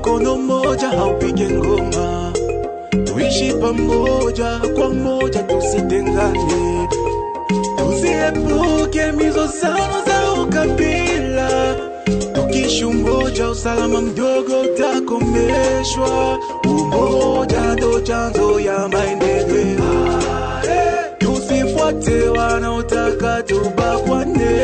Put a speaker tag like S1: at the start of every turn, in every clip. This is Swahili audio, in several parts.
S1: mkono mmoja haupige ngoma. Tuishi pamoja kwa moja tusitengane. Tusiepuke mizozano za ukabila. Tukishi umoja usalama mdogo utakomeshwa. Umoja ndo chanzo ya maendeleo. Tusifuate wanaotaka tubakwane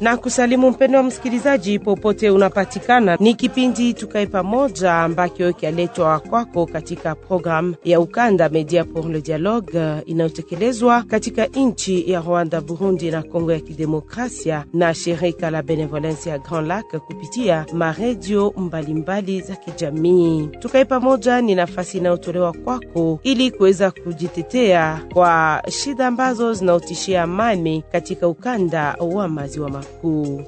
S2: na kusalimu mpendo wa msikilizaji popote unapatikana. Ni kipindi tukae pamoja ambacho kialetwa kwako katika programu ya ukanda Media pour le Dialogue inayotekelezwa katika nchi ya Rwanda, Burundi na Kongo ya Kidemokrasia na shirika la Benevolence ya Grand Lac kupitia maredio mbalimbali za kijamii. Tukae pamoja ni nafasi inayotolewa kwako ili kuweza kujitetea kwa shida ambazo zinaotishia amani katika ukanda wa maziwa makuu.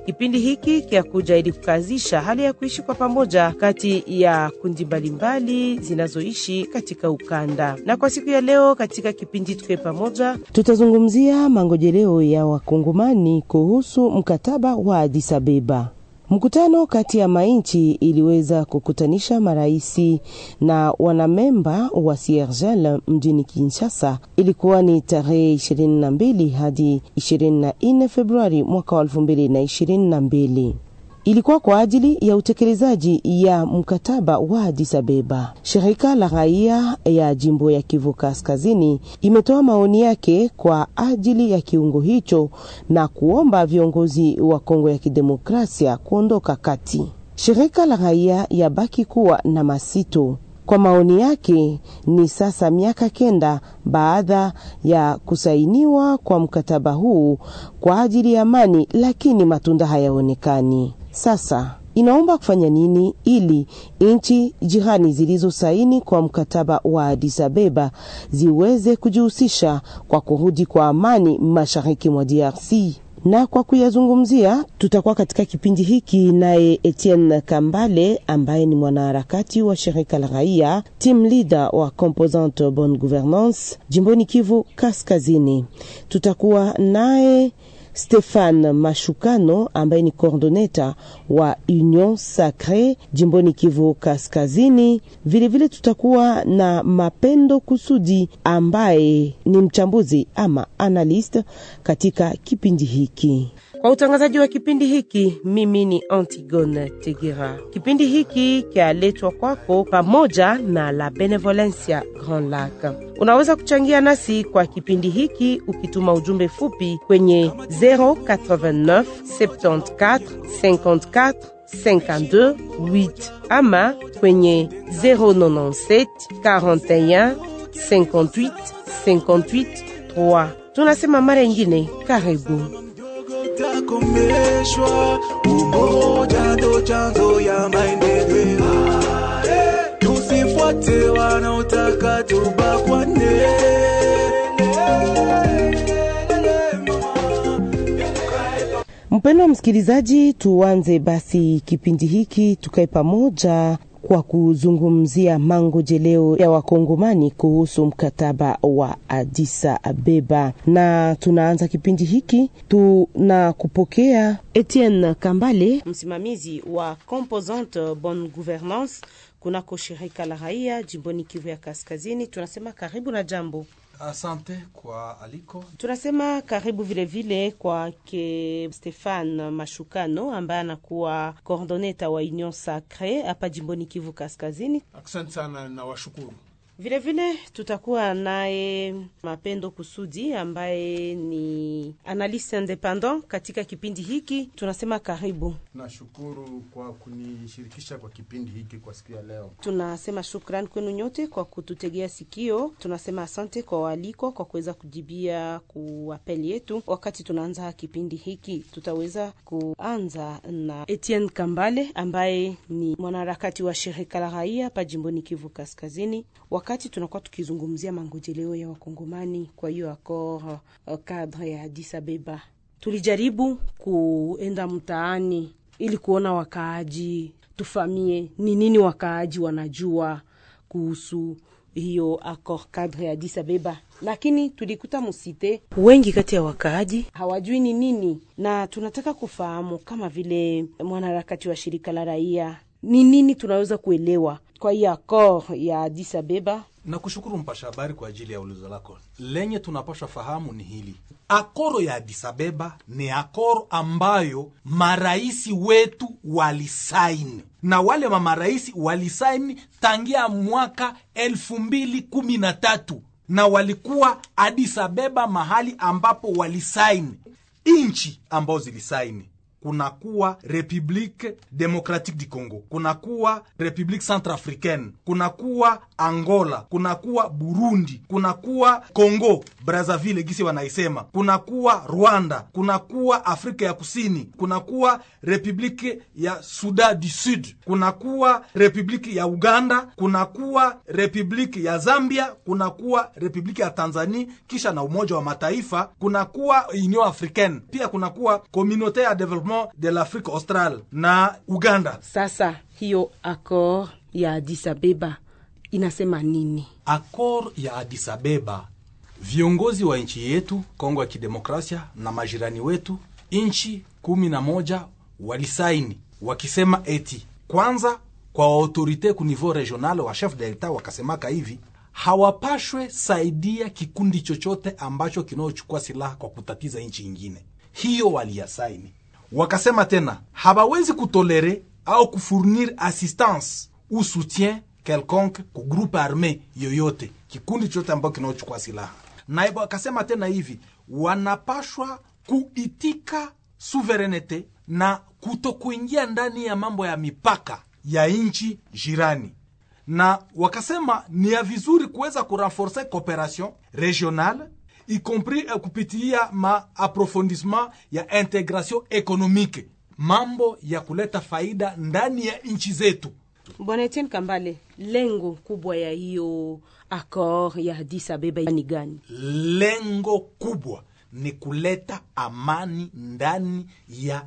S2: Kipindi hiki kiakuja ili kukazisha hali ya kuishi kwa pamoja kati ya kundi mbalimbali zinazoishi katika ukanda. Na kwa siku ya leo katika kipindi tukae pamoja, tutazungumzia mangojeleo ya wakongomani kuhusu mkataba wa Addis Abeba. Mkutano kati ya mainchi iliweza kukutanisha maraisi na wanamemba wa Siergel mjini Kinshasa. Ilikuwa ni tarehe 22 hadi 24 Februari mwaka wa 2022 ilikuwa kwa ajili ya utekelezaji ya mkataba wa Addis Abeba. Shirika la raia ya jimbo ya Kivu Kaskazini imetoa maoni yake kwa ajili ya kiungo hicho na kuomba viongozi wa Kongo ya Kidemokrasia kuondoka kati. Shirika la raia ya baki kuwa na masito kwa maoni yake ni sasa miaka kenda baada ya kusainiwa kwa mkataba huu kwa ajili ya amani, lakini matunda hayaonekani. Sasa inaomba kufanya nini ili nchi jirani zilizosaini kwa mkataba wa Addis Abeba ziweze kujihusisha kwa kurudi kwa amani mashariki mwa DRC? na kwa kuyazungumzia tutakuwa katika kipindi hiki naye Etienne Kambale ambaye ni mwanaharakati wa shirika la raia, team leader wa Composante Bonne Gouvernance jimboni Kivu Kaskazini. Tutakuwa naye Stefan Mashukano ambaye ni kordoneta wa Union Sacre jimboni Kivu Kaskazini. Vilevile vile tutakuwa na Mapendo Kusudi ambaye ni mchambuzi ama analyst katika kipindi hiki. Kwa utangazaji wa kipindi hiki, mimi ni Antigone Tegera. Kipindi hiki kyaletwa kwako pamoja na La Benevolencia Grand Lac. Unaweza kuchangia nasi kwa kipindi hiki ukituma ujumbe fupi kwenye 089 74 54 52 8 ama kwenye 097 41 58 58 3. Tunasema mara ingine, karibu.
S1: Utakomeshwa, umoja ndo chanzo ya maendeleo. Tusifuate wanaotaka tubakwane.
S2: Mpendwa msikilizaji, tuanze basi kipindi hiki tukae pamoja kwa kuzungumzia mangojeleo ya wakongomani kuhusu mkataba wa Addis Abeba, na tunaanza kipindi hiki tunakupokea Etienne Kambale, msimamizi wa Composante Bonne Gouvernance kunako shirika la raia jimboni Kivu ya Kaskazini. Tunasema karibu na jambo.
S3: Asante kwa aliko.
S2: Tunasema karibu vilevile vile kwake Stefan Mashukano ambaye anakuwa coordoneta wa Union Sacre hapa jimboni Kivu Kaskazini.
S3: Asante sana na washukuru.
S2: Vilevile tutakuwa naye Mapendo Kusudi ambaye ni analyste independant katika kipindi hiki. Tunasema karibu.
S3: Nashukuru kwa kunishirikisha kwa kipindi hiki kwa siku ya leo.
S2: Tunasema shukran kwenu nyote kwa kututegea sikio. Tunasema asante kwa waalikwa kwa kuweza kujibia kuapeli yetu. Wakati tunaanza kipindi hiki, tutaweza kuanza na Etienne Kambale ambaye ni mwanaharakati wa shirika la raia pa jimboni Kivu Kaskazini. Wakati tunakuwa tukizungumzia mangojeleo ya wakongomani kwa hiyo akor kadre cadre ya disabeba tulijaribu kuenda mtaani ili kuona wakaaji tufamie ni nini wakaaji wanajua
S4: kuhusu hiyo akor kadre ya disabeba lakini tulikuta musite wengi kati ya wakaaji hawajui ni nini, na tunataka kufahamu kama vile mwanaharakati wa shirika la raia, ni nini tunaweza kuelewa kwa hii akor ya Addis Abeba.
S5: na kushukuru mpasha habari kwa ajili ya ulizo lako. Lenye tunapaswa fahamu ni hili: akoro ya Addis Abeba ni akoro ambayo maraisi wetu walisaini, na wale mamaraisi walisaini tangia mwaka elfu mbili kumi na tatu na walikuwa Addis Abeba mahali ambapo walisaini. Nchi ambazo zilisaini kunakuwa Republique Democratique du Congo, kunakuwa Republique Centrafricaine, kunakuwa Angola, kunakuwa Burundi, kunakuwa Congo Brazzaville gisi wanaisema, kunakuwa Rwanda, kunakuwa Afrika ya Kusini, kunakuwa Republique ya Sudan du Sud, kunakuwa Republique ya Uganda, kunakuwa Republique ya Zambia, kunakuwa Republique ya Tanzania, kisha na Umoja wa Mataifa, kunakuwa Union Africaine, pia kunakuwa Communauté ya Development de l'Afrique Australe na Uganda.
S4: Sasa hiyo accord ya Addis Abeba inasema nini?
S5: Accord ya Addis Abeba, viongozi wa nchi yetu Kongo ya Kidemokrasia na majirani wetu nchi kumi na moja walisaini wakisema eti kwanza kwa autorite ku niveau regional wa chef delta wakasemaka hivi hawapashwe saidia kikundi chochote ambacho kinaochukua silaha kwa kutatiza nchi ingine. Hiyo waliyasaini. Wakasema tena hawawezi kutolere au kufurnir assistance ou soutien quelconque ku groupe arme yoyote, kikundi chote ambacho kinaochukua silaha. Na wakasema tena hivi wanapashwa kuitika souverainete na kutokuingia ndani ya mambo ya mipaka ya nchi jirani na wakasema ni ya vizuri kuweza kurenforce cooperation regionale y compris eh, kupitia ma approfondissement ya integration économique, mambo ya kuleta faida ndani ya nchi zetu.
S4: Bwana Etienne Kambale, lengo kubwa ya hiyo accord ya Addis Abeba ni gani?
S5: Lengo kubwa ni kuleta amani ndani ya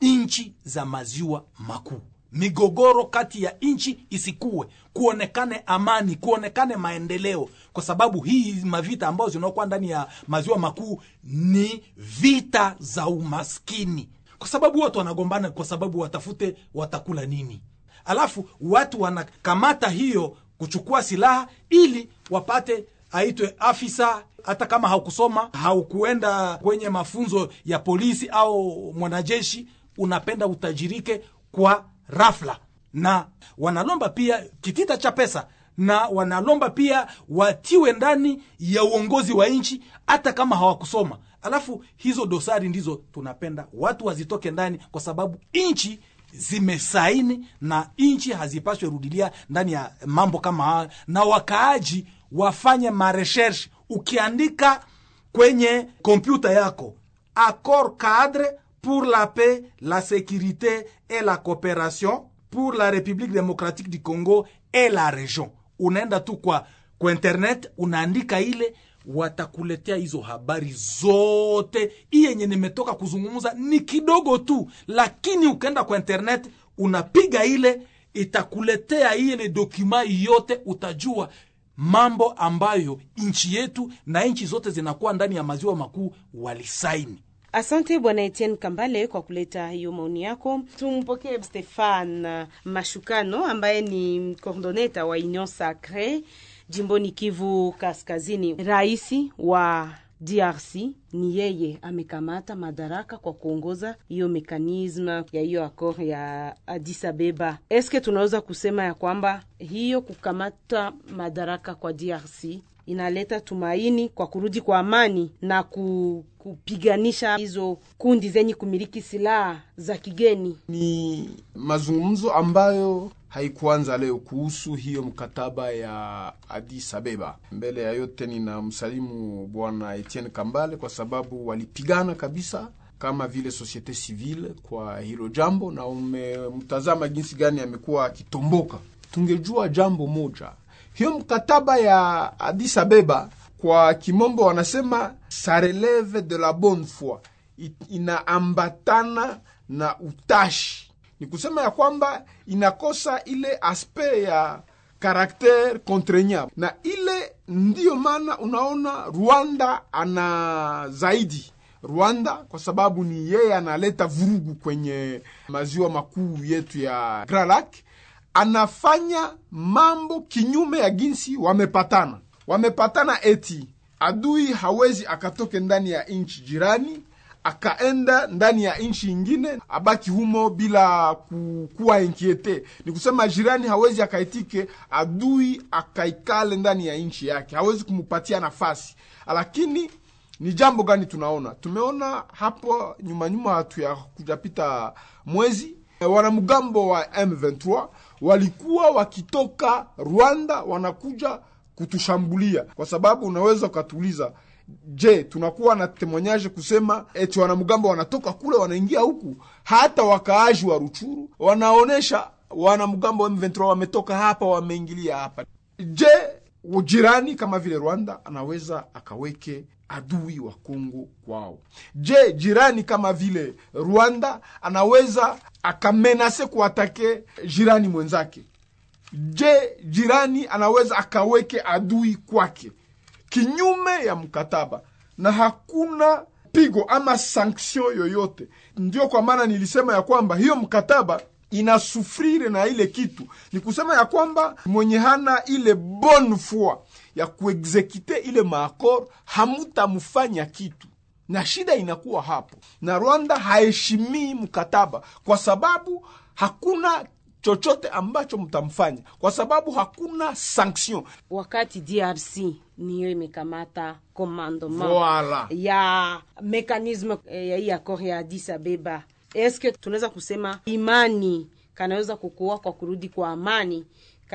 S5: nchi za maziwa makuu. Migogoro kati ya nchi isikuwe, kuonekane amani, kuonekane maendeleo, kwa sababu hii mavita ambayo zinaokuwa ndani ya maziwa makuu ni vita za umaskini, kwa sababu watu wanagombana kwa sababu watafute watakula nini, alafu watu wanakamata hiyo kuchukua silaha ili wapate aitwe afisa. Hata kama haukusoma haukuenda kwenye mafunzo ya polisi au mwanajeshi, unapenda utajirike kwa rafla, na wanalomba pia kitita cha pesa, na wanalomba pia watiwe ndani ya uongozi wa nchi hata kama hawakusoma. Alafu hizo dosari ndizo tunapenda watu wazitoke ndani, kwa sababu nchi zimesaini na nchi hazipaswe rudilia ndani ya mambo kama haya, na wakaaji wafanye mareshershe. Ukiandika kwenye kompyuta yako accord cadre pour la paix la sécurité et la coopération pour la République démocratique du Congo et la région, unaenda tu kwa kwa internet unaandika ile watakuletea hizo habari zote. Hii yenye nimetoka kuzungumza ni kidogo tu, lakini ukaenda kwa internet unapiga ile, itakuletea ile dokima yote, utajua mambo ambayo nchi yetu na nchi zote zinakuwa ndani ya maziwa makuu walisaini.
S4: Asante Bwana Etienne Kambale kwa kuleta hiyo maoni yako. Tumpokee Stefan Mashukano ambaye ni coordoneta wa Union Sacre jimboni Kivu Kaskazini. Raisi wa DRC ni yeye amekamata madaraka kwa kuongoza hiyo mekanisme ya hiyo akor ya Addis Abeba. Eske tunaweza kusema ya kwamba hiyo kukamata madaraka kwa DRC inaleta tumaini kwa kurudi kwa amani na ku, kupiganisha hizo kundi zenye kumiliki silaha za kigeni.
S6: Ni mazungumzo ambayo haikuanza leo kuhusu hiyo mkataba ya Addis Abeba. Mbele ya yote, nina msalimu bwana Etienne Kambale kwa sababu walipigana kabisa kama vile societe civile kwa hilo jambo, na umemtazama jinsi gani amekuwa akitomboka. Tungejua jambo moja, hiyo mkataba ya Addis Abeba kwa kimombo wanasema sa releve de la bonne foi, inaambatana na utashi. Ni kusema ya kwamba inakosa ile aspect ya karakter contraignable, na ile ndiyo maana unaona Rwanda ana zaidi. Rwanda kwa sababu ni yeye analeta vurugu kwenye maziwa makuu yetu ya Grand Lac, anafanya mambo kinyume ya jinsi wamepatana. Wamepatana eti adui hawezi akatoke ndani ya nchi jirani akaenda ndani ya nchi ingine abaki humo bila kukuwa enkiete Ni kusema jirani hawezi akaitike adui akaikale ndani ya nchi yake, hawezi kumupatia nafasi. Lakini ni jambo gani tunaona? Tumeona hapo nyuma nyuma, hatu ya kujapita mwezi, wanamgambo wa M23 walikuwa wakitoka Rwanda wanakuja kutushambulia, kwa sababu unaweza ukatuuliza Je, tunakuwa na temonyaje kusema eti wanamgambo wanatoka kule wanaingia huku? Hata wakaaji wa Ruchuru wanaonyesha wanamgambo wa M23 wametoka hapa wameingilia hapa. Je, jirani kama vile Rwanda anaweza akaweke adui wa Kongo kwao? Je, jirani kama vile Rwanda anaweza akamenase kuatake jirani mwenzake? Je, jirani anaweza akaweke adui kwake kinyume ya mkataba na hakuna pigo ama sanktio yoyote. Ndio kwa maana nilisema ya kwamba hiyo mkataba inasufrire na ile kitu, ni kusema ya kwamba mwenye hana ile bonne foi ya kuexekute ile maakor hamutamfanya kitu, na shida inakuwa hapo, na Rwanda haheshimii mkataba kwa sababu hakuna chochote ambacho mtamfanya kwa sababu hakuna sanction.
S4: Wakati DRC niyo imekamata commandement
S6: Voilà.
S4: ya mekanisme eh, ya hii akor ya Addis Abeba, eske tunaweza kusema imani kanaweza kukua kwa kurudi kwa amani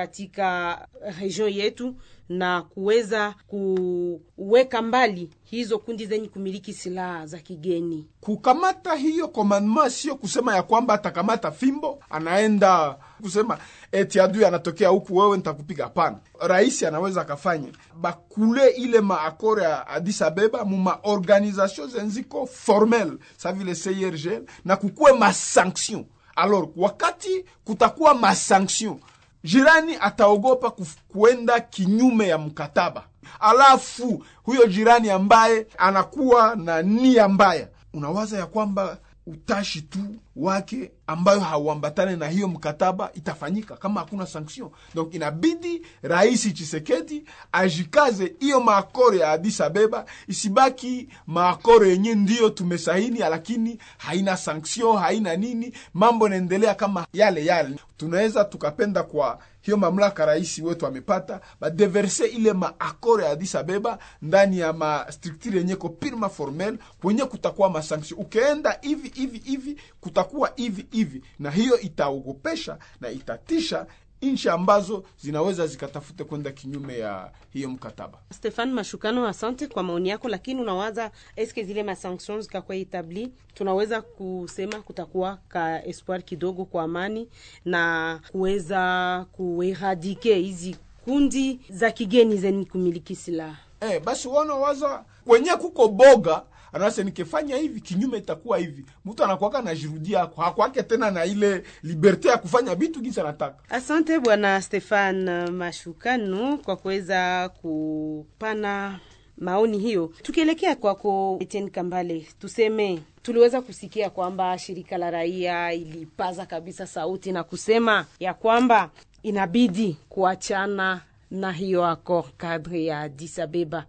S4: katika region yetu na kuweza kuweka mbali hizo kundi zenye kumiliki silaha za kigeni.
S6: Kukamata hiyo komandma sio kusema ya kwamba atakamata fimbo anaenda kusema eti adui anatokea huku, wewe nitakupiga. Hapana, rais anaweza akafanya bakule ile maakore ya Addis Abeba mu organisation zenziko formel sa vile CIRGL na kukuwe masanction. Alors wakati kutakuwa masanction jirani ataogopa kuenda kinyume ya mkataba, alafu huyo jirani ambaye anakuwa na nia mbaya, unawaza ya kwamba utashi tu wake ambayo hauambatane na hiyo mkataba itafanyika kama hakuna sanction. Donc inabidi Rais Chisekedi ajikaze hiyo maakoro ya Addis Abeba isibaki maakoro yenye ndiyo tumesahini, lakini haina sanction, haina nini, mambo naendelea kama yale yale. Tunaweza tukapenda kwa hiyo mamlaka rais wetu amepata badeverse ile maakoro ya Addis Abeba ndani ya mastrukture yenye ko pirma formel kwenye kutakuwa masanction. Ukienda hivi hivi hivi kutakuwa hivi hivi, na hiyo itaogopesha na itatisha nchi ambazo zinaweza zikatafute kwenda kinyume ya hiyo mkataba.
S4: Stefan Mashukano, asante kwa maoni yako, lakini unawaza eske zile masanctions zikakuwa etabli, tunaweza kusema kutakuwa ka espoir kidogo kwa amani na kuweza kueradike hizi kundi za kigeni zeni kumiliki silaha.
S6: Eh, basi wanawaza kwenye kuko boga anase nikifanya hivi kinyume itakuwa hivi, mtu anakuwaka anajirudia ako hakuwake tena na ile liberte ya kufanya vitu jinsi anataka.
S4: Asante bwana Stefan Mashukanu kwa kuweza kupana maoni hiyo. Tukielekea kwako Etienne Kambale, tuseme tuliweza kusikia kwamba shirika la raia ilipaza kabisa sauti na kusema ya kwamba inabidi kuachana na hiyo akor kadri ya Addis Abeba.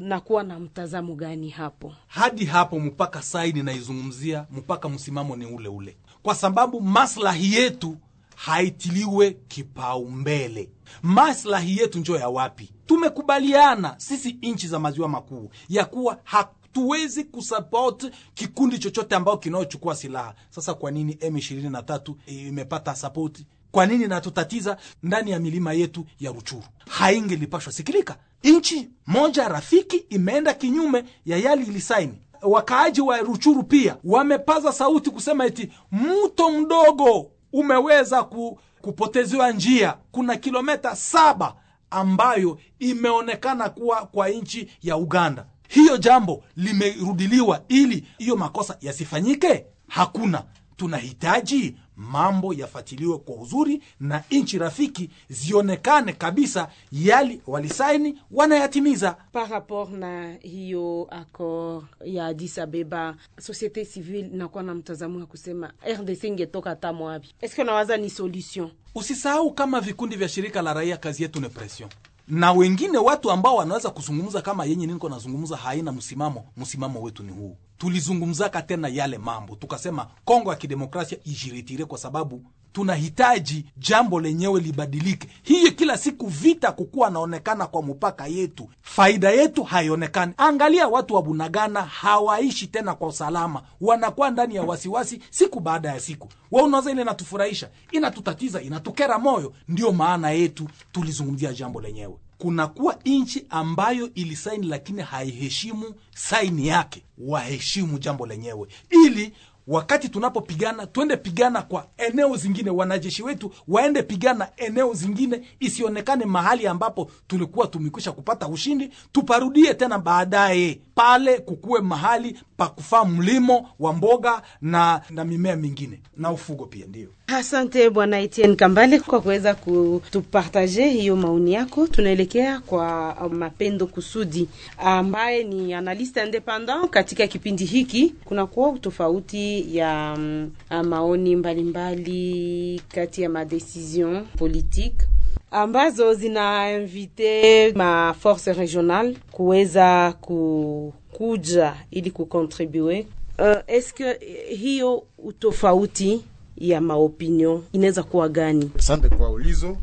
S4: Unakuwa na mtazamo gani hapo?
S5: hadi hapo mpaka saini naizungumzia mpaka msimamo ni ule ule, kwa sababu maslahi yetu haitiliwe kipaumbele. Maslahi yetu njo ya wapi? Tumekubaliana sisi nchi za maziwa makuu ya kuwa hatuwezi kusupport kikundi chochote ambao kinaochukua silaha. Sasa kwa nini M23 imepata sapoti? Kwa nini natutatiza ndani ya milima yetu ya Ruchuru? Haingelipashwa sikilika. Nchi moja rafiki imeenda kinyume ya yali ilisaini. Wakaaji wa Ruchuru pia wamepaza sauti kusema eti mto mdogo umeweza ku, kupotezewa njia. Kuna kilometa saba ambayo imeonekana kuwa kwa nchi ya Uganda. Hiyo jambo limerudiliwa ili hiyo makosa yasifanyike? Hakuna. Tunahitaji mambo yafatiliwe kwa uzuri na nchi rafiki zionekane kabisa yali walisaini wanayatimiza
S4: par rapport na hiyo akor ya Addis Abeba, societe civile inakuwa na mtazamo wa kusema RDC ingetoka hata mwapi. Eske unawaza ni solution?
S5: usisahau kama vikundi vya shirika la raia kazi yetu ni pression na wengine watu ambao wanaweza kuzungumza kama yenye niko nazungumza haina msimamo. Msimamo wetu ni huu. Tulizungumzaka tena yale mambo. Tukasema kongo ya kidemokrasia ijiritire kwa sababu tunahitaji jambo lenyewe libadilike. Hiyo kila siku vita kukuwa naonekana kwa mpaka yetu. Faida yetu haionekani. Angalia watu wa bunagana hawaishi tena kwa usalama. Wanakuwa ndani ya wasiwasi siku baada ya siku. Wa unawaza ile inatufurahisha? Inatutatiza inatukera moyo. Ndio maana yetu tulizungumzia jambo lenyewe. Kunakuwa nchi ambayo ilisaini lakini haiheshimu saini yake. Waheshimu jambo lenyewe. Ili wakati tunapopigana twende pigana kwa eneo zingine wanajeshi wetu waende pigana eneo zingine isionekane mahali ambapo tulikuwa tumekwisha kupata ushindi tuparudie tena baadaye pale kukuwe mahali pa kufaa mlimo wa mboga na na mimea mingine na ufugo pia ndio
S4: Asante Bwana Etienne Kambale kwa kuweza kutupartaje hiyo maoni yako. Tunaelekea kwa Mapendo Kusudi ambaye ni analyste independent katika kipindi hiki. Kunakuwa utofauti ya mm, maoni mbalimbali mbali kati ya madecision politique ambazo zinainvite ma force regionale kuweza kukuja ili kukontribue. Uh, eske hiyo utofauti ya maopinion inaweza kuwa gani?
S3: Asante kwa ulizo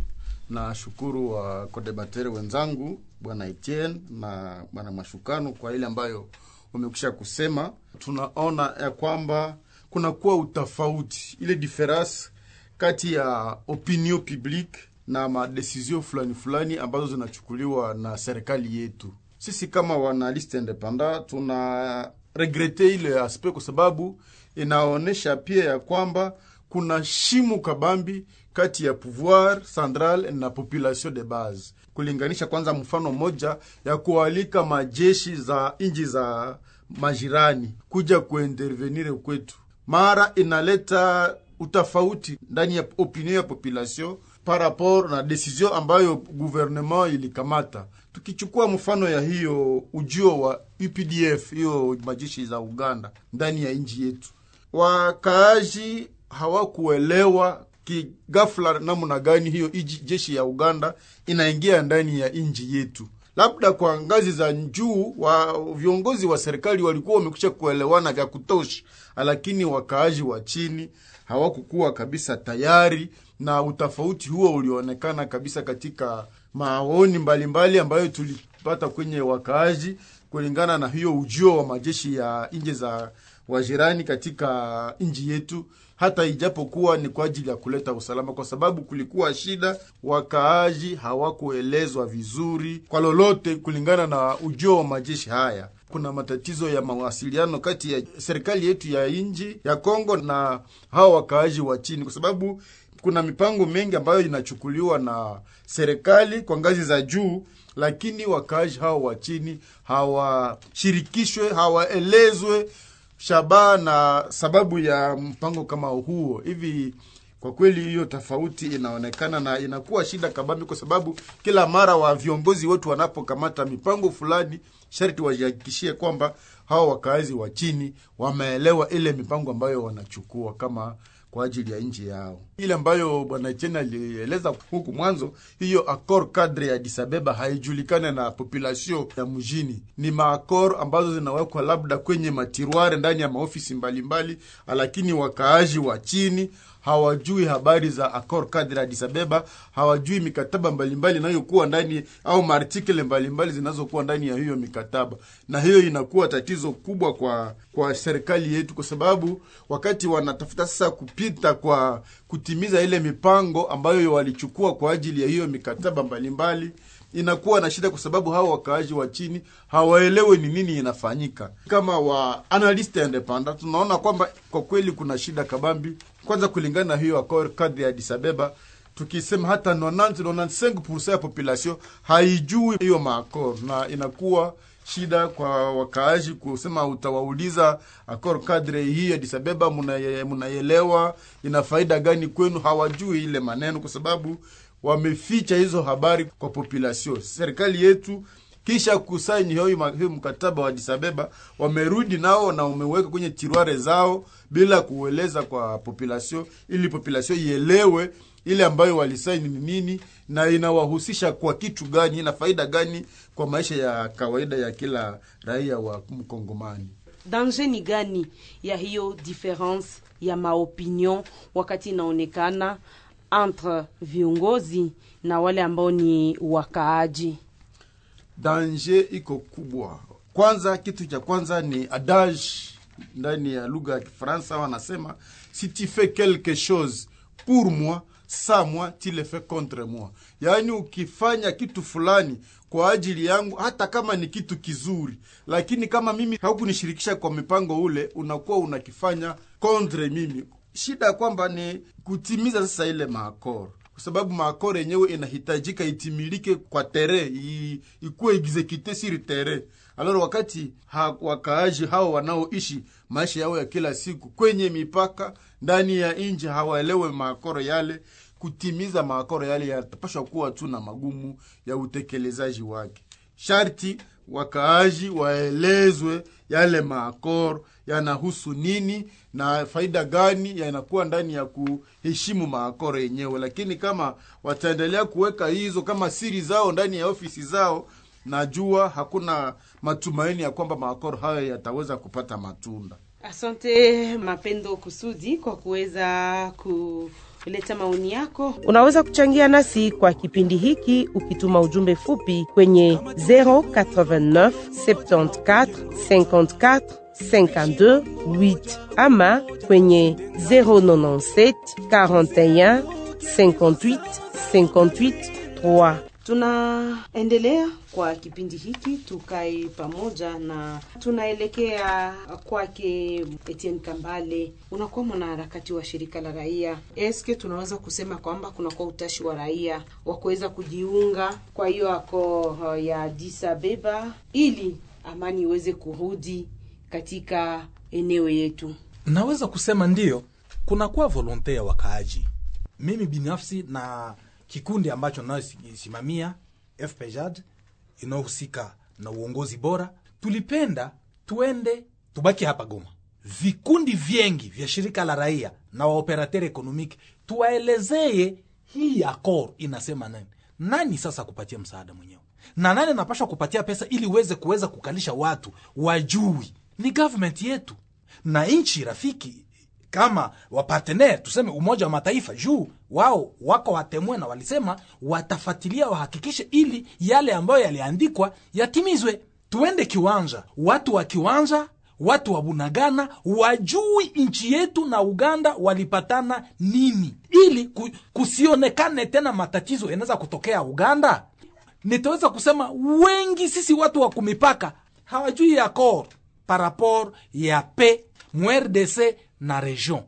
S3: na shukuru wa kodebatere wenzangu bwana Etienne na bwana Mashukano kwa ile ambayo umekwisha kusema. Tunaona ya kwamba kunakuwa utafauti ile diference kati ya opinion publique na madesizio fulani fulani ambazo zinachukuliwa na serikali yetu. Sisi kama wanaliste independa tuna regrete ile aspect kwa sababu inaonyesha pia ya kwamba kuna shimu kabambi kati ya pouvoir central na population de base, kulinganisha kwanza, mfano moja ya kualika majeshi za nchi za majirani kuja kuintervenire kwetu, mara inaleta utafauti ndani ya opinion ya population par rapport na decision ambayo gouvernement ilikamata. Tukichukua mfano ya hiyo ujio wa UPDF, hiyo majeshi za Uganda ndani ya nchi yetu, wakaaji hawakuelewa kigafla namna gani hiyo jeshi ya Uganda inaingia ndani ya nchi yetu. Labda kwa ngazi za juu wa viongozi wa serikali walikuwa wamekwisha kuelewana vya kutosha, lakini wakaaji wa chini hawakukuwa kabisa tayari, na utofauti huo ulionekana kabisa katika maoni mbalimbali ambayo tulipata kwenye wakaaji kulingana na hiyo ujio wa majeshi ya nje za wajirani katika nchi yetu, hata ijapokuwa ni kwa ajili ya kuleta usalama, kwa sababu kulikuwa shida, wakaaji hawakuelezwa vizuri kwa lolote kulingana na ujio wa majeshi haya. Kuna matatizo ya mawasiliano kati ya serikali yetu ya nji ya Kongo na hawa wakaaji wa chini, kwa sababu kuna mipango mengi ambayo inachukuliwa na serikali kwa ngazi za juu lakini wakaaji hao wa chini hawashirikishwe, hawaelezwe shabaha na sababu ya mpango kama huo. Hivi kwa kweli hiyo tofauti inaonekana na inakuwa shida kabambi, kwa sababu kila mara wa viongozi wetu wanapokamata mipango fulani, sharti wajihakikishie kwamba hawa wakaazi wa chini wameelewa ile mipango ambayo wanachukua kama kwa ajili ya nchi yao. Ile ambayo bwana Chena alieleza huku mwanzo, hiyo akor kadre ya disabeba haijulikane na population ya mjini. Ni maakor ambazo zinawekwa labda kwenye matiruare ndani ya maofisi mbalimbali, lakini wakaaji wa chini hawajui habari za accord cadre Addis Ababa, hawajui mikataba mbalimbali inayokuwa ndani au maartikle mbalimbali zinazokuwa ndani ya hiyo mikataba, na hiyo inakuwa tatizo kubwa kwa kwa serikali yetu, kwa sababu wakati wanatafuta sasa kupita kwa kutimiza ile mipango ambayo walichukua kwa ajili ya hiyo mikataba mbalimbali inakuwa na shida kwa sababu hawa wakaaji wa chini hawaelewe ni nini inafanyika. Kama wa analyst independent, tunaona kwamba kwa kweli kuna shida kabambi, kwanza kulingana na hiyo accord cadre ya Addis Abeba tukisema hata 90 95% ya population haijui hiyo maakor, na inakuwa shida kwa wakaaji kusema utawauliza akor kadre hii ya Addis Ababa ina faida gani kwenu? Hawajui ile maneno kwa sababu wameficha hizo habari kwa population. Serikali yetu kisha kusaini hiyo mkataba wa Addis Ababa wamerudi nao na wameweka kwenye tiruare zao bila kueleza kwa population ili population ielewe ile ambayo walisaini ni nini na inawahusisha kwa kitu gani ina faida gani kwa maisha ya kawaida ya kila raia wa mkongomani.
S4: Danger ni gani ya hiyo difference ya maopinion wakati inaonekana entre viongozi na wale ambao ni wakaaji
S3: danger iko kubwa. Kwanza kitu cha kwanza ni adage ndani ya lugha ya kifaransa wanasema si tu fais quelque chose pour moi sa moi tu le fais contre moi. Yaani ukifanya kitu fulani kwa ajili yangu hata kama ni kitu kizuri lakini kama mimi haukunishirikisha kwa mipango ule unakuwa unakifanya contre mimi. Shida ya kwamba ni kutimiza sasa ile maakoro kwa sababu maakoro yenyewe inahitajika itimilike kwa tere ikuwe exekute sur tere aloro wakati ha, wakaaji hao wanaoishi maisha yao ya kila siku kwenye mipaka ndani ya nje hawaelewe maakoro yale kutimiza maakoro yale yatapashwa kuwa tu na magumu ya utekelezaji wake. Sharti wakaaji waelezwe yale maakor yanahusu nini na faida gani yanakuwa ndani ya kuheshimu maakoro yenyewe. Lakini kama wataendelea kuweka hizo kama siri zao ndani ya ofisi zao najua hakuna matumaini ya kwamba maakoro hayo yataweza kupata matunda.
S4: Asante Mapendo Kusudi kwa kuweza kuleta maoni yako. Unaweza kuchangia nasi kwa kipindi hiki ukituma ujumbe fupi kwenye 089 74 54 52 8 ama kwenye 097 41 58 58 3. Tunaendelea kwa kipindi hiki, tukae pamoja na tunaelekea kwake Etienne Kambale. Unakuwa mwanaharakati wa shirika la raia, eske tunaweza kusema kwamba kunakuwa utashi wa raia wa kuweza kujiunga kwa hiyo ako ya Addis Abeba ili amani iweze kurudi katika eneo yetu?
S5: naweza kusema ndiyo kunakuwa volonte ya wakaaji mimi binafsi na kikundi ambacho nayosimamia fpjad inayohusika na uongozi bora tulipenda tuende tubaki hapa goma. Vikundi vyengi vya shirika la raia na waoperateur ekonomiki tuwaelezee hii akor inasema nani. Nani sasa kupatia msaada mwenyewe? Na nani napasha kupatia pesa ili uweze kuweza kukalisha watu wajui? Ni government yetu. Na nchi rafiki kama wapartener tuseme umoja wa mataifa juu wao wako watemwe na walisema watafatilia wahakikishe ili yale ambayo yaliandikwa yatimizwe. Tuende kiwanja watu wa kiwanja watu wa bunagana wajui nchi yetu na uganda walipatana nini ili kusionekane tena matatizo yanaweza kutokea uganda. Nitaweza kusema wengi sisi watu wa kumipaka hawajui ya kor rapport ya pe mrdc na region.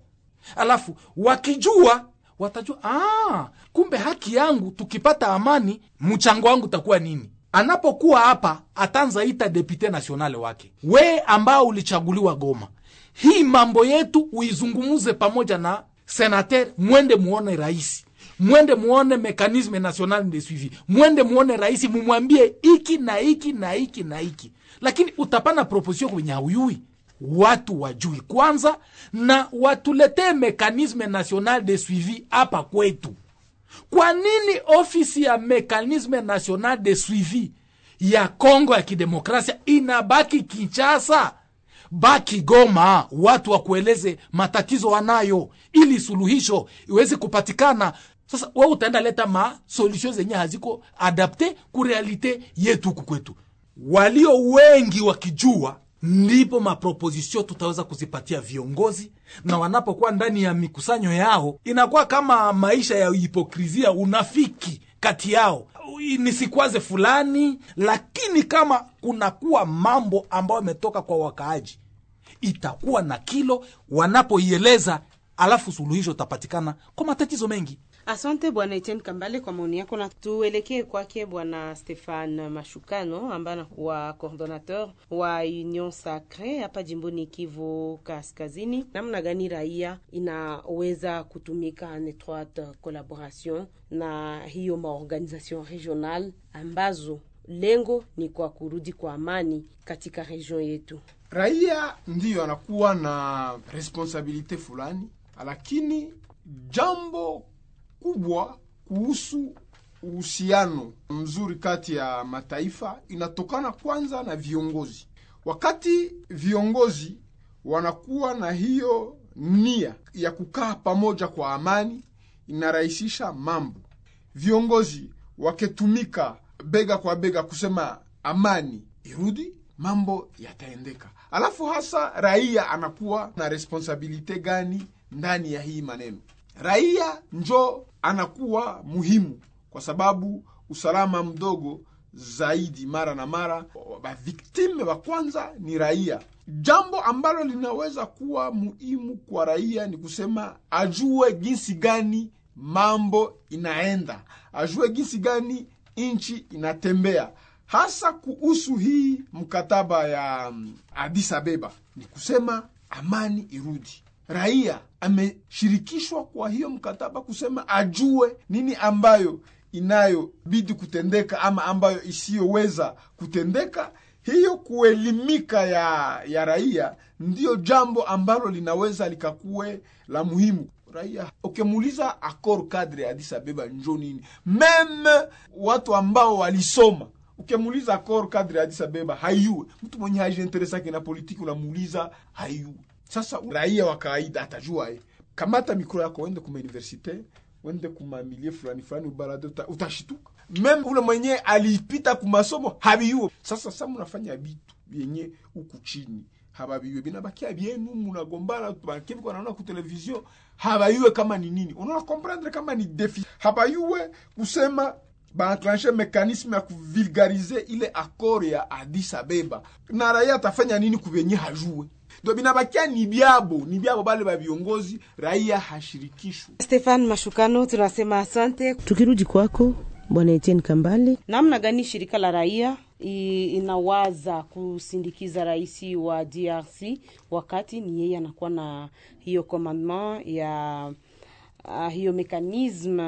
S5: Alafu wakijua watajua ah, kumbe haki yangu tukipata amani mchango wangu utakuwa nini? Anapokuwa hapa atanza ita depute nationale wake. We ambao ulichaguliwa goma hii mambo yetu uizungumuze pamoja na senater mwende muone raisi mwende muone mekanisme national de suivi. Mwende muone raisi mumwambie iki na iki na iki na iki. Lakini utapana proposition kwenye hauyui watu wajui kwanza na watuletee mekanisme national de suivi hapa kwetu. Kwa nini ofisi ya mekanisme national de suivi ya kongo ya kidemokrasia inabaki kinchasa baki goma watu wakueleze matatizo wanayo ili suluhisho iwezi kupatikana. Sasa we utaenda leta ma solution zenye haziko adapte ku realite yetu huku kwetu. Walio wengi wakijua ndipo mapropozisio tutaweza kuzipatia viongozi na wanapokuwa ndani ya mikusanyo yao inakuwa kama maisha ya hipokrizia unafiki kati yao. Nisikwaze fulani lakini kama kunakuwa mambo ambayo yametoka kwa wakaaji itakuwa na kilo wanapoieleza alafu suluhisho itapatikana kwa matatizo mengi
S4: Asante bwana Etienne Kambale kwa maoni yako, na tuelekee kwake bwana Stefan Mashukano ambaye anakuwa coordonateur wa Union Sacre hapa jimboni Kivu Kaskazini. Namna gani raia inaweza kutumika en étroite collaboration na hiyo maorganisation regional ambazo lengo ni kwa kurudi kwa amani katika region yetu?
S6: raia ndiyo anakuwa na responsabilite fulani, lakini jambo kubwa kuhusu uhusiano mzuri kati ya mataifa inatokana kwanza na viongozi. Wakati viongozi wanakuwa na hiyo nia ya kukaa pamoja kwa amani, inarahisisha mambo. Viongozi waketumika bega kwa bega kusema amani irudi, mambo yataendeka. Alafu hasa raia anakuwa na responsabilite gani ndani ya hii maneno? Raia njo anakuwa muhimu, kwa sababu usalama mdogo zaidi mara na mara baviktime wa kwanza ni raia. Jambo ambalo linaweza kuwa muhimu kwa raia ni kusema ajue jinsi gani mambo inaenda, ajue jinsi gani nchi inatembea, hasa kuhusu hii mkataba ya adisabeba ni kusema amani irudi. Raia ameshirikishwa kwa hiyo mkataba kusema ajue nini ambayo inayobidi kutendeka ama ambayo isiyoweza kutendeka. Hiyo kuelimika ya, ya raia ndiyo jambo ambalo linaweza likakuwe la muhimu. Raia ukimuuliza akor kadre Addis Abeba njo nini, meme watu ambao walisoma ukimuuliza akor kadre Addis Abeba haiue. Mtu mwenye hajiinteresake na politiki unamuuliza haiue. Sasa raia wa kawaida atajua eh. Kamata mikro yako wende kuma universite wende kumamilie fulani fulani ubalade uta, utashituka. Meme ule mwenye alipita kumasomo habiyuo. Sasa sasa mnafanya bitu yenye huku chini hababiwe binabakia byenu, munagombana bakivi kwa naona ku televizio habayuwe kama ni nini, unaona comprendre kama ni defi habayuwe kusema baenclenche mekanisme ya kuvulgarize ile accord ya Addis Abeba, na raia atafanya nini kuvenye hajue ndo binabakia ni byabo ni byabo bale ba viongozi, raia hashirikishwe.
S4: Stefan Mashukano, tunasema asante. Tukirudi kwako bwana Etienne Kambale, namna gani shirika la raia inawaza kusindikiza rais wa DRC wakati ni yeye anakuwa na hiyo commandement ya uh, hiyo mekanisme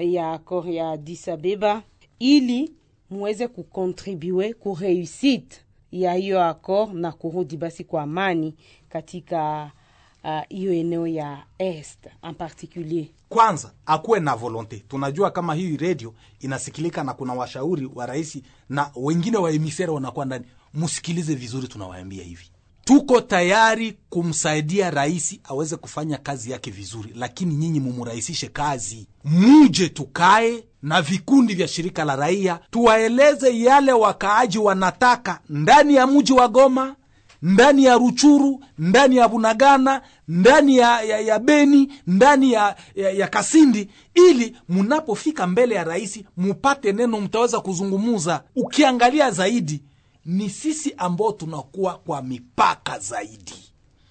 S4: ya Korea ya Addis Abeba ili muweze kukontribue kureusite ya hiyo accord na kurudi basi kwa amani katika ah, hiyo uh, eneo ya est en particulier.
S5: kwanza akuwe na volonte. Tunajua kama hii redio inasikilika na kuna washauri wa rais na wengine wa emisera wanakuwa ndani. Msikilize vizuri, tunawaambia hivi, tuko tayari kumsaidia rais aweze kufanya kazi yake vizuri, lakini nyinyi mumurahisishe kazi, muje tukae na vikundi vya shirika la raia tuwaeleze yale wakaaji wanataka ndani ya mji wa Goma ndani ya Ruchuru, ndani ya Bunagana, ndani ya, ya, ya Beni, ndani ya, ya, ya Kasindi, ili munapofika mbele ya rais mupate neno, mtaweza kuzungumuza. Ukiangalia zaidi ni sisi ambao tunakuwa kwa mipaka zaidi,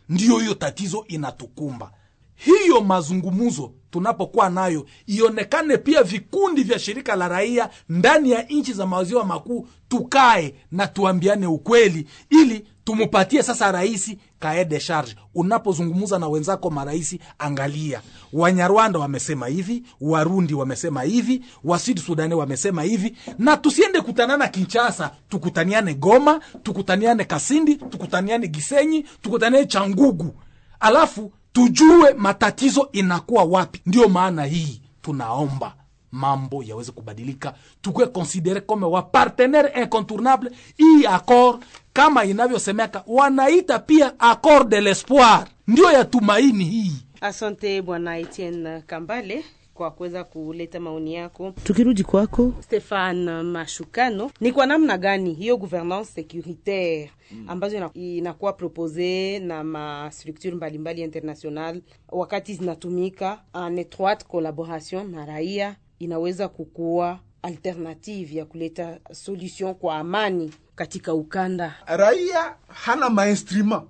S5: ndiyo hiyo tatizo inatukumba. Hiyo mazungumuzo tunapokuwa nayo ionekane pia vikundi vya shirika la raia ndani ya nchi za maziwa makuu, tukae na tuambiane ukweli, ili tumupatie sasa rahisi kae de charge. Unapozungumza na wenzako marais, angalia Wanyarwanda wamesema hivi, Warundi wamesema hivi, Wasud Sudani wamesema hivi, na tusiende kutanana Kinshasa, tukutaniane Goma, tukutaniane Kasindi, tukutaniane Gisenyi, tukutaniane Changugu, alafu tujue matatizo inakuwa wapi. Ndiyo maana hii tunaomba mambo yaweze kubadilika, tukue konsidere kome wa partenaire incontournable. Hii accord kama inavyosemeka, wanaita pia accord de l'espoir, ndio ya tumaini hii.
S4: Asante bwana Etienne Kambale kwa kuweza kuleta maoni yako. Tukirudi kwako Stefan Mashukano, ni kwa namna gani hiyo gouvernance securitaire mm, ambazo ina- inakuwa propose na ma structure mbalimbali international wakati zinatumika en étroite collaboration na raia inaweza kukuwa alternative ya kuleta solution kwa amani katika ukanda?
S6: raia hana mainstruma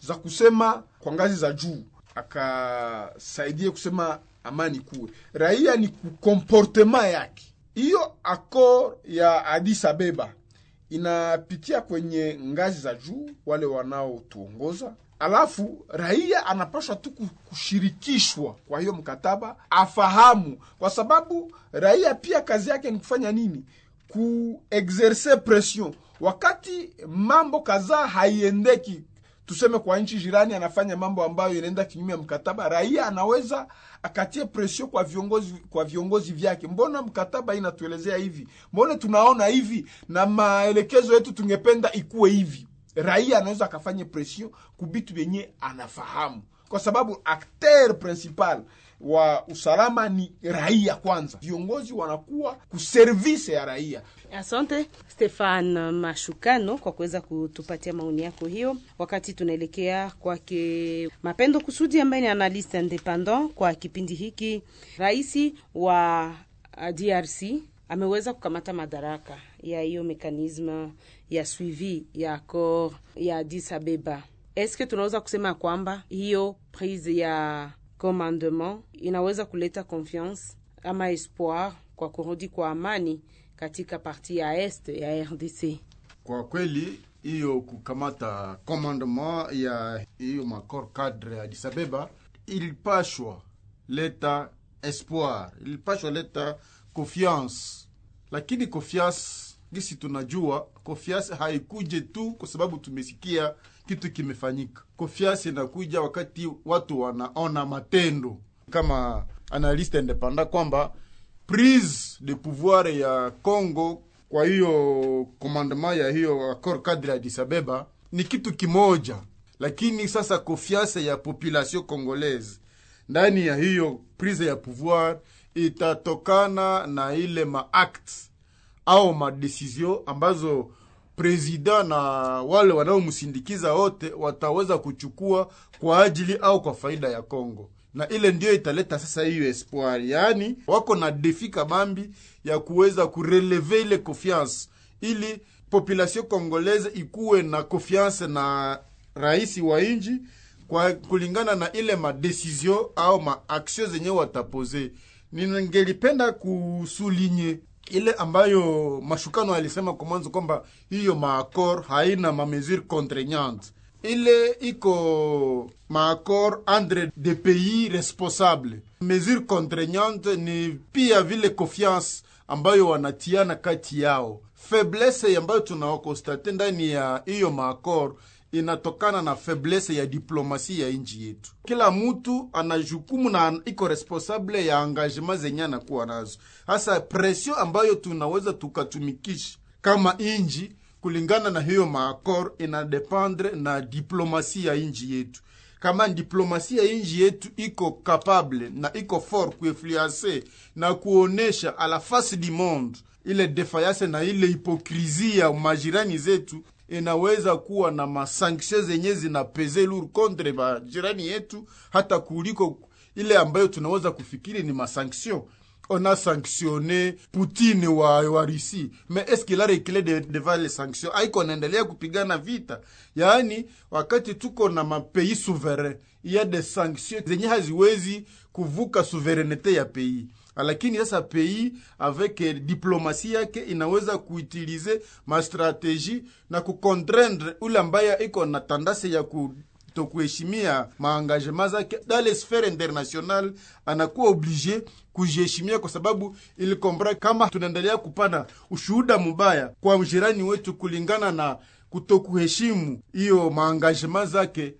S6: za kusema kwa ngazi za juu akasaidie kusema
S3: amani kuwe. Raia ni kukomportema yake. Hiyo akor ya Addis Abeba inapitia kwenye ngazi za juu wale wanaotuongoza alafu raia anapaswa tu kushirikishwa kwa hiyo mkataba afahamu. Kwa sababu raia pia kazi yake ni kufanya nini? Kuexerce pression. Wakati mambo kadhaa haiendeki tuseme kwa nchi jirani anafanya mambo ambayo inaenda kinyume ya mkataba raia anaweza akatie presio kwa viongozi kwa viongozi vyake. Mbona mkataba inatuelezea hivi? Mbona tunaona hivi? Na maelekezo yetu tungependa ikuwe hivi raia anaweza akafanya pression kubitu vyenye anafahamu. Kwa sababu acteur principal wa usalama ni raia kwanza. Viongozi wanakuwa kuservise ya raia.
S4: Asante Stefan Mashukano kwa kuweza kutupatia maoni yako hiyo. Wakati tunaelekea kwake Mapendo Kusudi ambaye ni analyst independant kwa kipindi hiki, rais wa DRC ameweza kukamata madaraka ya hiyo mekanisme ya suivi ya accord ya Addis Abeba. Eske tunaweza kusema kwamba hiyo prise ya commandement inaweza kuleta confiance ama espoir kwa kurudi kwa amani katika parti ya est ya RDC.
S3: kwa kweli hiyo kukamata commandement ya hiyo makor cadre ya Addis Abeba ilipashwa leta espoir ilipashwa leta confiance lakini confiance gisi tunajua confiance haikuje tu kwa sababu tumesikia kitu kimefanyika. Kofiasi inakuja wakati watu wanaona matendo. Kama analiste independa kwamba prise de pouvoir ya Congo kwa hiyo commandement ya hiyo accord cadre ya ni kitu kimoja, lakini sasa kofiase ya population congolaise ndani ya hiyo prise ya pouvoir itatokana na ile maact au madesizio ambazo prezida na wale wanaomsindikiza wote wataweza kuchukua kwa ajili au kwa faida ya Kongo, na ile ndiyo italeta sasa hiyo espoir, yaani wako na defi kabambi ya kuweza kureleve ile confiance, ili population congolaise ikuwe na confiance na rais wa nchi kwa kulingana na ile madesizio au maaksio zenye watapoze. Ningelipenda kusulinye ile ambayo mashukano alisema kwa mwanzo kwamba hiyo maakor haina mamesure contraignante ile iko maakor entre de pays responsable mesure contraignante ni pia vile confiance ambayo wanatiana kati yao. Faiblesse ambayo tunaokonstate ndani ya hiyo maakor inatokana na faiblesse ya diplomasi ya nchi yetu. Kila mtu ana jukumu na iko responsable ya engagement zenye anakuwa nazo. Hasa pression ambayo tunaweza tukatumikisha kama nchi kulingana na hiyo maakor inadependre na diplomasi ya nchi yetu. Kama diplomasi ya nchi yetu iko capable na iko fort kuinfluence na kuonesha a la face du monde ile defiance na ile hipokrizi ya majirani zetu inaweza kuwa na masanksio zenye zinapeze lur contre majirani yetu hata kuliko ile ambayo tunaweza kufikiri ni masanksio on a sanctionné Poutine wa, wa Russie. Mais est-ce qu'il a reculé de, devant les sanctions? Aiko naendelea kupigana vita, yaani wakati tuko na mapays souverain il y a des sanctions zenye haziwezi kuvuka souveraineté ya pays lakini sasa pei avec diplomasi yake inaweza kuutilize mastrategie na kukontrendre ule ambaye iko na tandasi ya ku tokuheshimia maangagement zake dale sfere international anakuwa oblige kujiheshimia, kwa sababu ilikombra kama tunaendelea kupana ushuhuda mubaya kwa jirani wetu kulingana na kutokuheshimu hiyo maangagema zake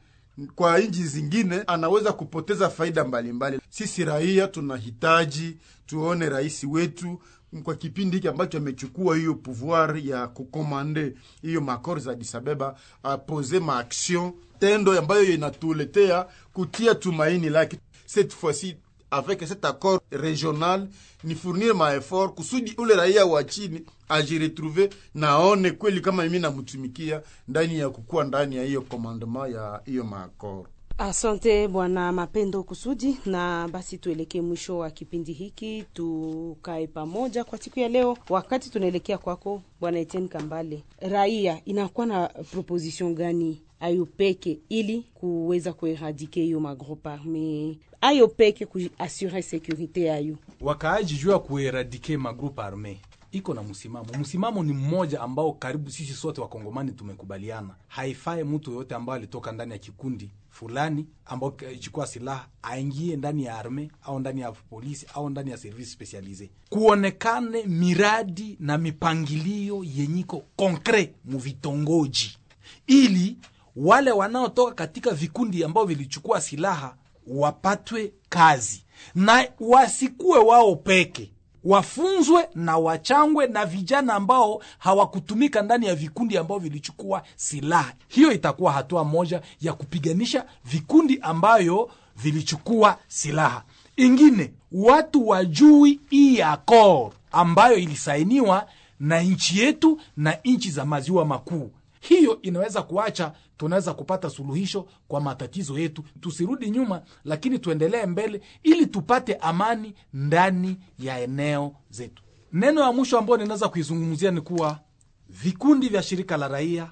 S3: kwa nchi zingine, anaweza kupoteza faida mbalimbali mbali. Sisi raia tunahitaji tuone rais wetu kwa kipindi hiki ambacho amechukua hiyo pouvoir ya kukomande hiyo makor za Addis Ababa apose maaction tendo ambayo inatuletea kutia tumaini lake cette fois-ci avec cet accord régional ni fournir maeffort kusudi ule raia wa chini ajiretrouve naone kweli kama mimi namtumikia ndani ya kukuwa ndani ya hiyo commandement ya hiyo maakor
S4: Asante bwana Mapendo Kusudi, na basi tuelekee mwisho wa kipindi hiki, tukae pamoja kwa siku ya leo. Wakati tunaelekea kwako bwana Etienne Kambale, raia inakuwa na proposition gani ayo peke ili kuweza kueradike hiyo magroupe arme ayo peke kuasure sekurite yayo?
S5: wakaaji juu ya kueradike magrupe arme iko na msimamo. Msimamo ni mmoja ambao karibu sisi sote wakongomani tumekubaliana, haifai mtu yoyote ambao alitoka ndani ya kikundi fulani ambao ichukua silaha aingie ndani ya arme au ndani ya polisi au ndani ya service specialise. Kuonekane miradi na mipangilio yenyiko konkre muvitongoji, ili wale wanaotoka katika vikundi ambao vilichukua silaha wapatwe kazi na wasikuwe wao peke wafunzwe na wachangwe na vijana ambao hawakutumika ndani ya vikundi ambao vilichukua silaha. Hiyo itakuwa hatua moja ya kupiganisha vikundi ambayo vilichukua silaha. Ingine, watu wajui hii akor ambayo ilisainiwa na nchi yetu na nchi za maziwa makuu. Hiyo inaweza kuacha tunaweza kupata suluhisho kwa matatizo yetu. Tusirudi nyuma, lakini tuendelee mbele ili tupate amani ndani ya eneo zetu. Neno ya mwisho ambayo ninaweza kuizungumzia ni kuwa vikundi vya shirika la raia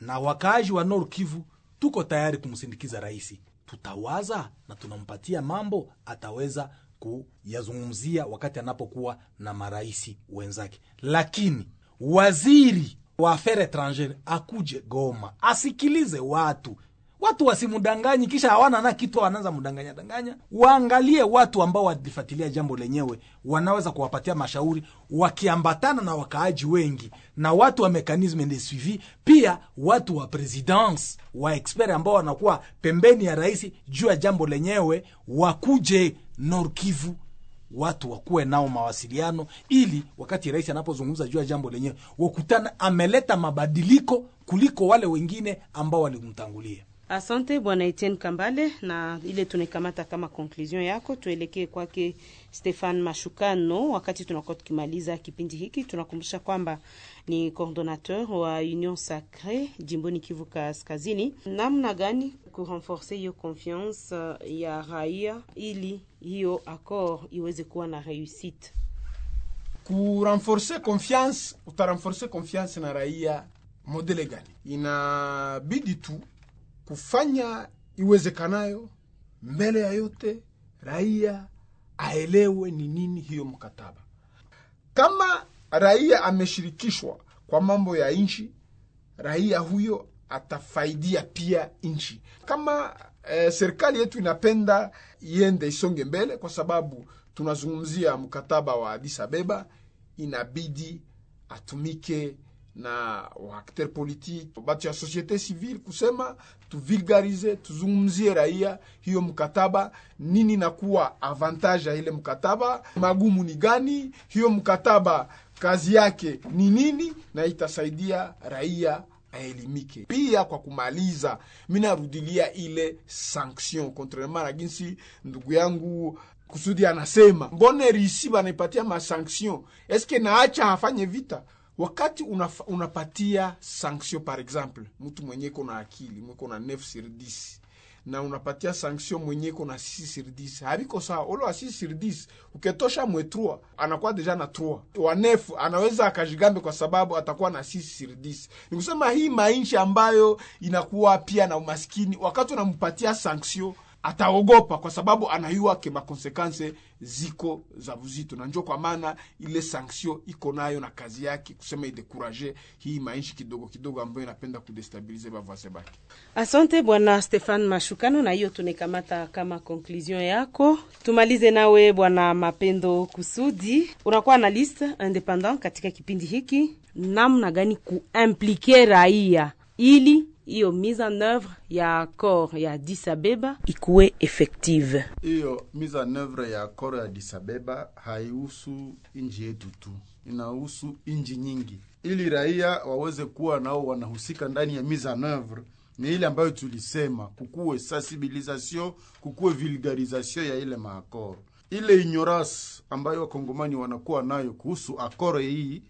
S5: na wakaaji wa Nord Kivu tuko tayari kumsindikiza rais. Tutawaza na tunampatia mambo ataweza kuyazungumzia wakati anapokuwa na marais wenzake, lakini waziri wa affaire etrangere akuje Goma asikilize watu, watu wasimudanganyi, kisha hawana na kitu wanaanza mudanganya danganya. Waangalie watu ambao walifuatilia jambo lenyewe, wanaweza kuwapatia mashauri wakiambatana na wakaaji wengi na watu wa mekanisme de suivi, pia watu wa presidence wa expert ambao wanakuwa pembeni ya rais juu ya jambo lenyewe, wakuje Nord Kivu watu wakuwe nao mawasiliano ili wakati rais anapozungumza juu ya jambo lenyewe wakutana ameleta mabadiliko kuliko wale wengine ambao walimtangulia.
S4: Asante bwana Etienne Kambale, na ile tunaikamata kama conclusion yako. Tuelekee kwake Stefan Mashukano. Wakati tunakuwa tukimaliza kipindi hiki, tunakumbusha kwamba ni coordonateur wa Union Sacre jimboni Kivu Kaskazini. Namna gani kurenforce hiyo confiance uh, ya raia ili hiyo accord iweze kuwa na reusite?
S6: kurenforce confiance utarenforce confiance na raia modele gani inabidi tu kufanya iwezekanayo mbele ya yote raia aelewe ni nini hiyo mkataba kama raia ameshirikishwa kwa mambo ya nchi raia huyo atafaidia pia nchi. Kama eh, serikali yetu inapenda iende isonge mbele kwa sababu tunazungumzia mkataba wa Addis Abeba inabidi atumike na waakter politike batu ya societe civile kusema tuvulgarize tuzungumzie raia hiyo mkataba nini nakuwa avantage ya ile mkataba magumu ni gani hiyo mkataba kazi yake ni nini na itasaidia raia aelimike. Pia kwa kumaliza mi narudilia ile sanction contrairement na jinsi ndugu yangu kusudi anasema mbone risi banaipatia masanction eske naacha hafanye vita? Wakati unapatia sanction par exemple mtu mwenye iko na akili mweko na 9 sur 10 na unapatia sanction mwenyeko na 6 sur 10 haviko sawa ule wa 6 sur 10 uketosha mwe 3 anakuwa deja na 3 wa 9 anaweza akajigambe kwa sababu atakuwa na 6 sur 10 Nikusema hii mainchi ambayo inakuwa pia na umaskini wakati unampatia sanction ataogopa kwa sababu anayua ke makonsekanse ziko za vuzito. Na njo kwa maana ile sanction iko nayo na kazi yake kusema idekuraje hii maishi kidogo kidogo ambayo inapenda kudestabilize bavase bake.
S4: Asante bwana Stefan Mashukano, na hiyo tunekamata kama conclusion yako. Tumalize nawe bwana Mapendo Kusudi, unakuwa na liste independant katika kipindi hiki, namna gani kuimplike raia ili hiyo mise en oeuvre ya accord ya Addis Abeba ikuwe effective.
S3: hiyo mise en oeuvre ya accord ya Addis Abeba haihusu nchi yetu tu, inahusu nchi nyingi, ili raia waweze kuwa nao wanahusika ndani ya mise en oeuvre. Ni ile ambayo tulisema kukuwe sensibilisation, kukuwe vulgarisation ya ile maakoro, ile ignorance ambayo wakongomani wanakuwa nayo kuhusu akoro hii,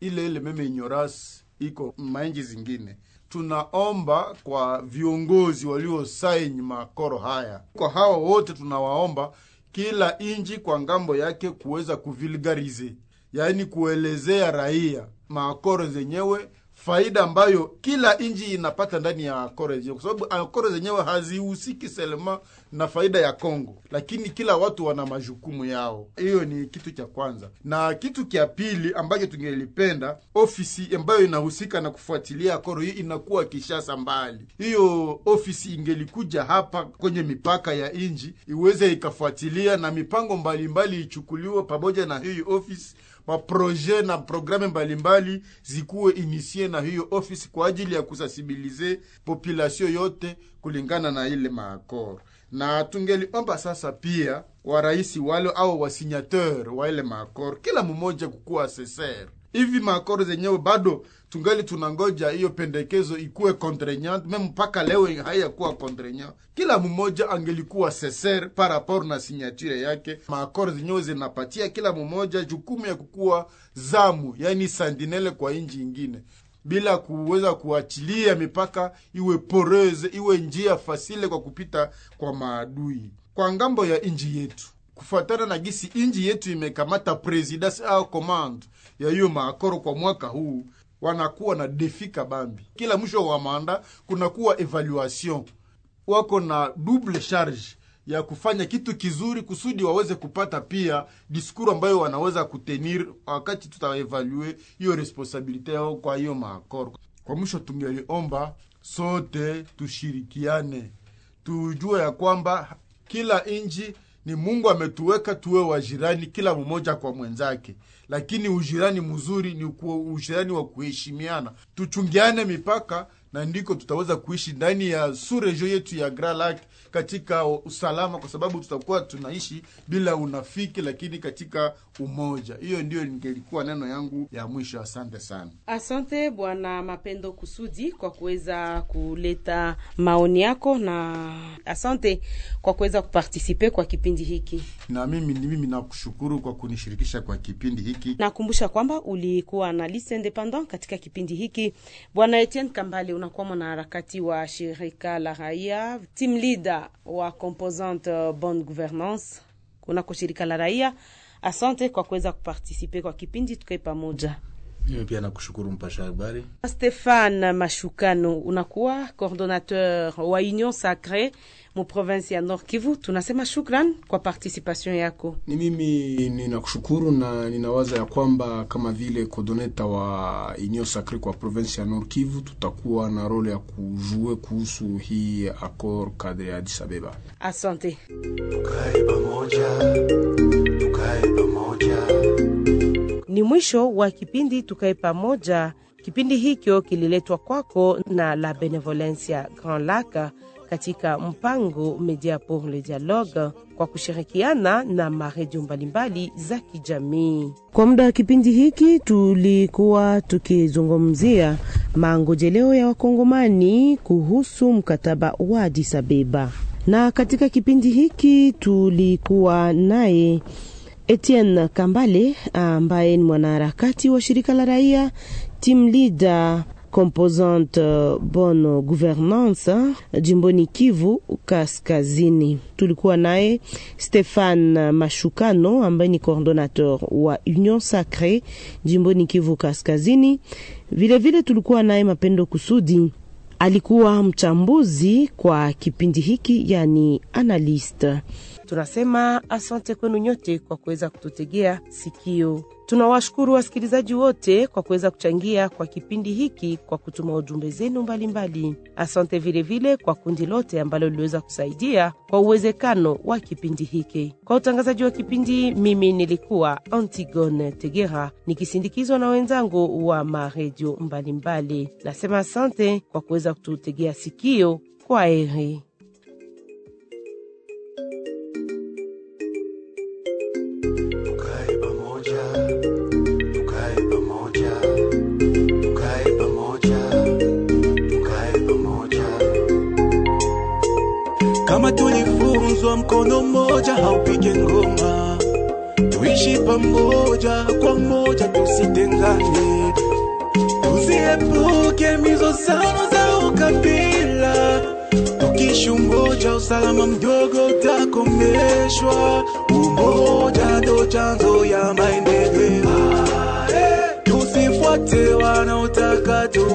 S3: ile ile meme ignorance iko mainji zingine tunaomba kwa viongozi waliosaini makoro haya. Kwa hawa wote tunawaomba kila inji kwa ng'ambo yake kuweza kuvilgarize, yaani kuelezea raia maakoro zenyewe faida ambayo kila nji inapata ndani ya akoro zenyewe, kwa sababu akoro zenyewe hazihusiki selema na faida ya Kongo, lakini kila watu wana majukumu yao. Hiyo ni kitu cha kwanza, na kitu cha pili ambacho tungelipenda ofisi ambayo inahusika na kufuatilia koro hii inakuwa Kishasa mbali. Hiyo ofisi ingelikuja hapa kwenye mipaka ya inji iweze ikafuatilia na mipango mbalimbali ichukuliwe pamoja na hiyo ofisi maproje na programe mbalimbali zikuwe inisie na hiyo ofisi kwa ajili ya kusensibilize population yote kulingana na ile maakor. Na tungeliomba sasa pia warahisi wale au wasinyateur wa ile maakor, kila mmoja kukuwa seser hivi maakoro zenyewe bado tungali tunangoja hiyo pendekezo ikuwe contraignant meme mpaka leo haiyakuwa contraignant. Kila mmoja angelikuwa seser par rapport na signature yake. Maakoro zenyewe zinapatia kila mmoja jukumu ya kukuwa zamu yani sandinele kwa inji ingine bila kuweza kuachilia mipaka iwe poreze iwe njia fasile kwa kupita kwa maadui. Kwa ng'ambo ya inji yetu kufuatana na gisi inji yetu imekamata presidence au command ya hiyo maakoro kwa mwaka huu wanakuwa na defi kabambi. Kila mwisho wa manda kunakuwa evaluation. Wako na double charge ya kufanya kitu kizuri kusudi waweze kupata pia diskuru ambayo wanaweza kutenir wakati tutaevalue hiyo responsabilite yao kwa hiyo maakoro kwa mwisho tungeliomba sote tushirikiane. Tujue ya kwamba kila nji ni mungu ametuweka tuwe wajirani kila mmoja kwa mwenzake. Lakini ujirani mzuri ni ujirani wa kuheshimiana. Tuchungiane mipaka na ndiko tutaweza kuishi ndani ya surejo yetu ya Grand Lac katika usalama kwa sababu tutakuwa tunaishi bila unafiki lakini katika umoja hiyo ndio ningelikuwa neno yangu ya mwisho asante sana
S2: Asante Bwana Mapendo Kusudi kwa kuweza kuleta maoni yako, na asante kwa kuweza kupartisipe kwa kipindi hiki.
S3: na mimi ni mimi nakushukuru kwa kunishirikisha kwa kipindi hiki
S2: Nakumbusha kwamba ulikuwa na liste independent katika kipindi hiki. Bwana Etienne Kambale, unakuwa mwanaharakati wa shirika la raia, team leader wa composante bonne gouvernance kunako shirika la raia. Asante kwa kuweza kupartisipe kwa kipindi, tukae pamoja.
S5: Mimi pia nakushukuru mpasha habari
S2: Stefan Mashukano, unakuwa coordonateur wa Union Sacre mu province ya Nord Kivu. Tunasema shukran kwa participation yako.
S6: ni mimi ninakushukuru na ninawaza ya kwamba kama vile coordinator wa Union Sacre kwa province ya Nord Kivu tutakuwa na role ya kujue kuhusu hii accord cadre ya Addis Abeba.
S2: Asante.
S1: tukae pamoja tukae pamoja
S2: Ni mwisho wa kipindi Tukae Pamoja. Kipindi hikyo kililetwa kwako na La Benevolencia Grand Lac katika mpango Media pour le Dialogue kwa kushirikiana na maredio mbalimbali za kijamii. Kwa muda wa kipindi hiki tulikuwa tukizungumzia maangojeleo ya wakongomani kuhusu mkataba wa Addis Abeba, na katika kipindi hiki tulikuwa naye Etienne Kambale ambaye ni mwanaharakati wa shirika la raia, team leader composante bonne gouvernance jimboni Kivu Kaskazini. Tulikuwa naye Stefan Mashukano ambaye ni coordonnateur wa Union sacrée jimboni Kivu Kaskazini. Vilevile vile tulikuwa naye Mapendo Kusudi alikuwa mchambuzi kwa kipindi hiki, yani analyst. Tunasema asante kwenu nyote kwa kuweza kututegea sikio. Tunawashukuru wasikilizaji wote kwa kuweza kuchangia kwa kipindi hiki kwa kutuma ujumbe zenu mbalimbali. Asante vilevile vile kwa kundi lote ambalo liliweza kusaidia kwa uwezekano wa kipindi hiki. Kwa utangazaji wa kipindi, mimi nilikuwa Antigone Tegera nikisindikizwa na wenzangu wa maredio mbalimbali. Nasema asante kwa kuweza kututegea sikio. Kwa heri.
S1: Mkono mmoja haupige ngoma. Tuishi pamoja kwa moja tusitengane. Tuziepuke mizozano za ukabila. Tukishi umoja usalama mdogo utakomeshwa. Umoja ndo chanzo ya maendeleo. Tusifuate wanaotaka tu